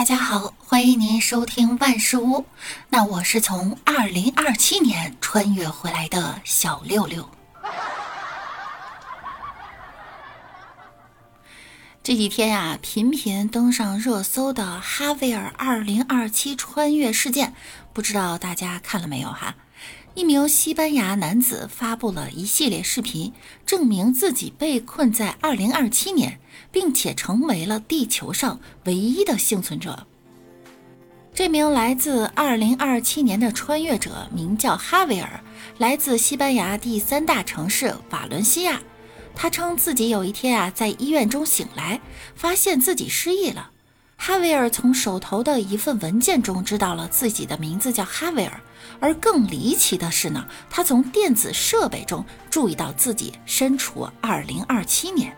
大家好，欢迎您收听万事屋。那我是从二零二七年穿越回来的小六六。这几天呀，频频登上热搜的哈维尔二零二七穿越事件，不知道大家看了没有哈？一名西班牙男子发布了一系列视频，证明自己被困在2027年，并且成为了地球上唯一的幸存者。这名来自2027年的穿越者名叫哈维尔，来自西班牙第三大城市瓦伦西亚。他称自己有一天啊，在医院中醒来，发现自己失忆了。哈维尔从手头的一份文件中知道了自己的名字叫哈维尔，而更离奇的是呢，他从电子设备中注意到自己身处2027年。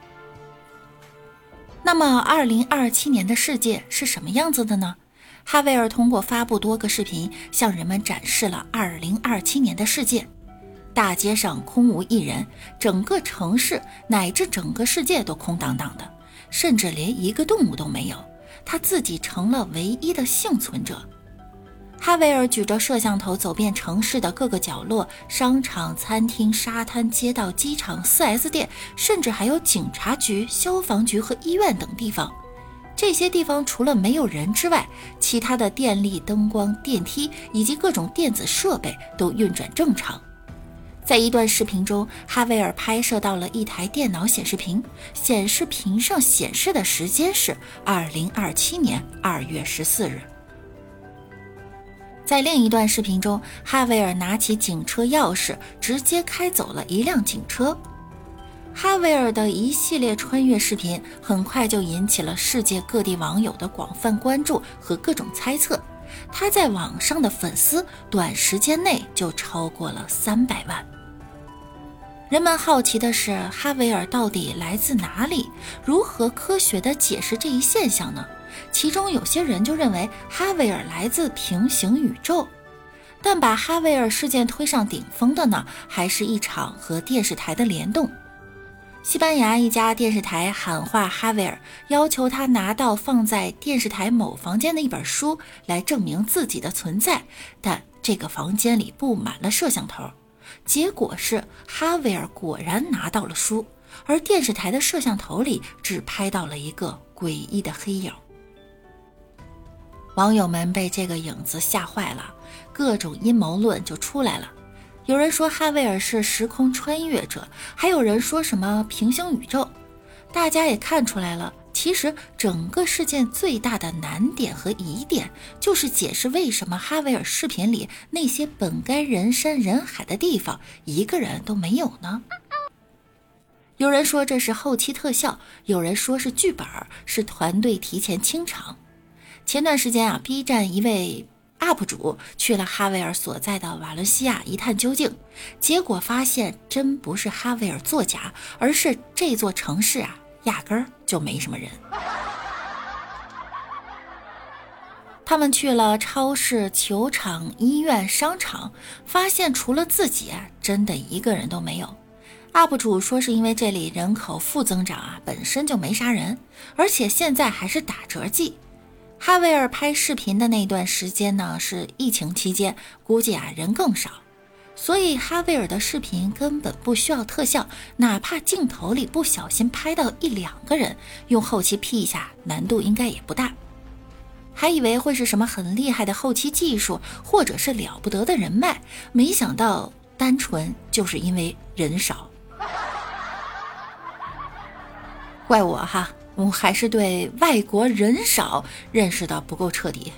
那么，2027年的世界是什么样子的呢？哈维尔通过发布多个视频，向人们展示了2027年的世界。大街上空无一人，整个城市乃至整个世界都空荡荡的，甚至连一个动物都没有。他自己成了唯一的幸存者。哈维尔举着摄像头走遍城市的各个角落，商场、餐厅、沙滩、街道、机场、4S 店，甚至还有警察局、消防局和医院等地方。这些地方除了没有人之外，其他的电力、灯光、电梯以及各种电子设备都运转正常。在一段视频中，哈维尔拍摄到了一台电脑显示屏，显示屏上显示的时间是二零二七年二月十四日。在另一段视频中，哈维尔拿起警车钥匙，直接开走了一辆警车。哈维尔的一系列穿越视频很快就引起了世界各地网友的广泛关注和各种猜测。他在网上的粉丝短时间内就超过了三百万。人们好奇的是，哈维尔到底来自哪里？如何科学的解释这一现象呢？其中有些人就认为哈维尔来自平行宇宙，但把哈维尔事件推上顶峰的呢，还是一场和电视台的联动。西班牙一家电视台喊话哈维尔，要求他拿到放在电视台某房间的一本书来证明自己的存在，但这个房间里布满了摄像头。结果是哈维尔果然拿到了书，而电视台的摄像头里只拍到了一个诡异的黑影。网友们被这个影子吓坏了，各种阴谋论就出来了。有人说哈维尔是时空穿越者，还有人说什么平行宇宙。大家也看出来了，其实整个事件最大的难点和疑点，就是解释为什么哈维尔视频里那些本该人山人海的地方，一个人都没有呢？有人说这是后期特效，有人说是剧本，是团队提前清场。前段时间啊，B 站一位。UP 主去了哈维尔所在的瓦伦西亚一探究竟，结果发现真不是哈维尔作假，而是这座城市啊压根儿就没什么人。他们去了超市、球场、医院、商场，发现除了自己，真的一个人都没有。UP 主说是因为这里人口负增长啊，本身就没啥人，而且现在还是打折季。哈维尔拍视频的那段时间呢，是疫情期间，估计啊人更少，所以哈维尔的视频根本不需要特效，哪怕镜头里不小心拍到一两个人，用后期 P 一下，难度应该也不大。还以为会是什么很厉害的后期技术，或者是了不得的人脉，没想到单纯就是因为人少，怪我哈。我还是对外国人少认识的不够彻底。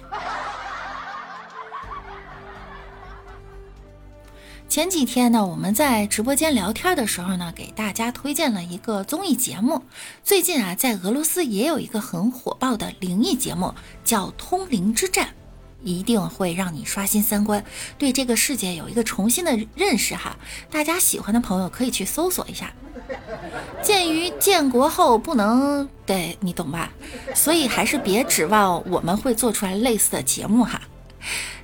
前几天呢，我们在直播间聊天的时候呢，给大家推荐了一个综艺节目。最近啊，在俄罗斯也有一个很火爆的灵异节目，叫《通灵之战》。一定会让你刷新三观，对这个世界有一个重新的认识哈。大家喜欢的朋友可以去搜索一下。鉴于建国后不能对你懂吧，所以还是别指望我们会做出来类似的节目哈。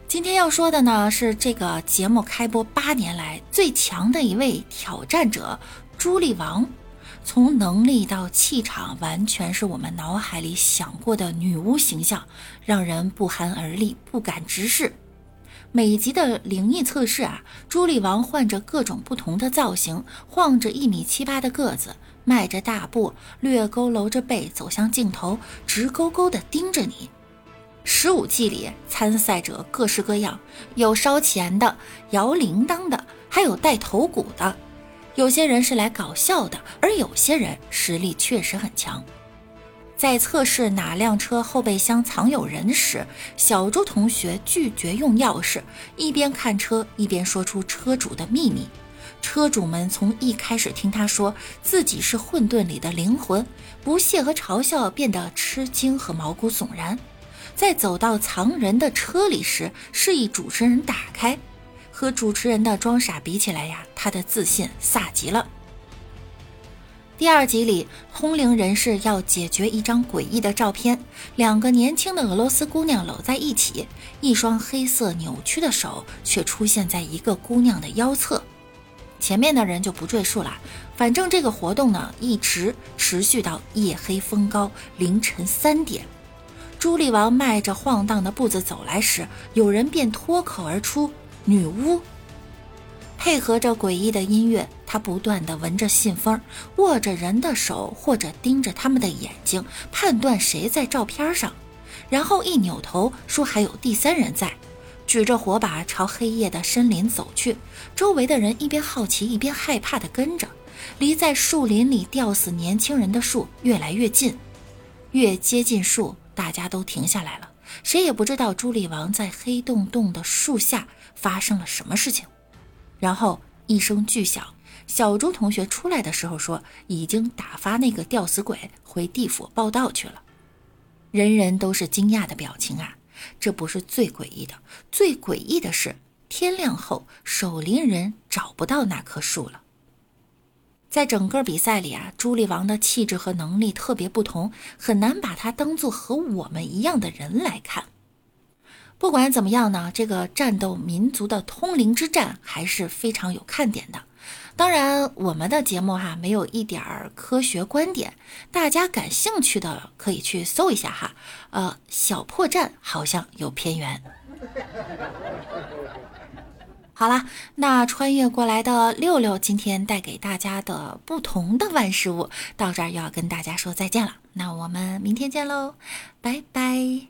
今天要说的呢是这个节目开播八年来最强的一位挑战者——朱莉王。从能力到气场，完全是我们脑海里想过的女巫形象，让人不寒而栗，不敢直视。每集的灵异测试啊，朱莉王换着各种不同的造型，晃着一米七八的个子，迈着大步，略佝偻着背走向镜头，直勾勾地盯着你。十五季里参赛者各式各样，有烧钱的，摇铃铛的，还有带头骨的。有些人是来搞笑的，而有些人实力确实很强。在测试哪辆车后备箱藏有人时，小朱同学拒绝用钥匙，一边看车一边说出车主的秘密。车主们从一开始听他说自己是混沌里的灵魂，不屑和嘲笑变得吃惊和毛骨悚然。在走到藏人的车里时，示意主持人打开。和主持人的装傻比起来呀，他的自信飒极了。第二集里，通灵人士要解决一张诡异的照片：两个年轻的俄罗斯姑娘搂在一起，一双黑色扭曲的手却出现在一个姑娘的腰侧。前面的人就不赘述了，反正这个活动呢，一直持续到夜黑风高，凌晨三点。朱莉王迈着晃荡的步子走来时，有人便脱口而出：“女巫。”配合着诡异的音乐，他不断地闻着信封，握着人的手，或者盯着他们的眼睛，判断谁在照片上，然后一扭头说还有第三人在，举着火把朝黑夜的森林走去。周围的人一边好奇一边害怕地跟着，离在树林里吊死年轻人的树越来越近，越接近树，大家都停下来了，谁也不知道朱莉王在黑洞洞的树下发生了什么事情。然后一声巨响，小朱同学出来的时候说，已经打发那个吊死鬼回地府报道去了。人人都是惊讶的表情啊！这不是最诡异的，最诡异的是天亮后，守林人找不到那棵树了。在整个比赛里啊，朱莉王的气质和能力特别不同，很难把她当做和我们一样的人来看。不管怎么样呢，这个战斗民族的通灵之战还是非常有看点的。当然，我们的节目哈没有一点儿科学观点，大家感兴趣的可以去搜一下哈。呃，小破站好像有偏远。好了，那穿越过来的六六今天带给大家的不同的万事物到这儿又要跟大家说再见了。那我们明天见喽，拜拜。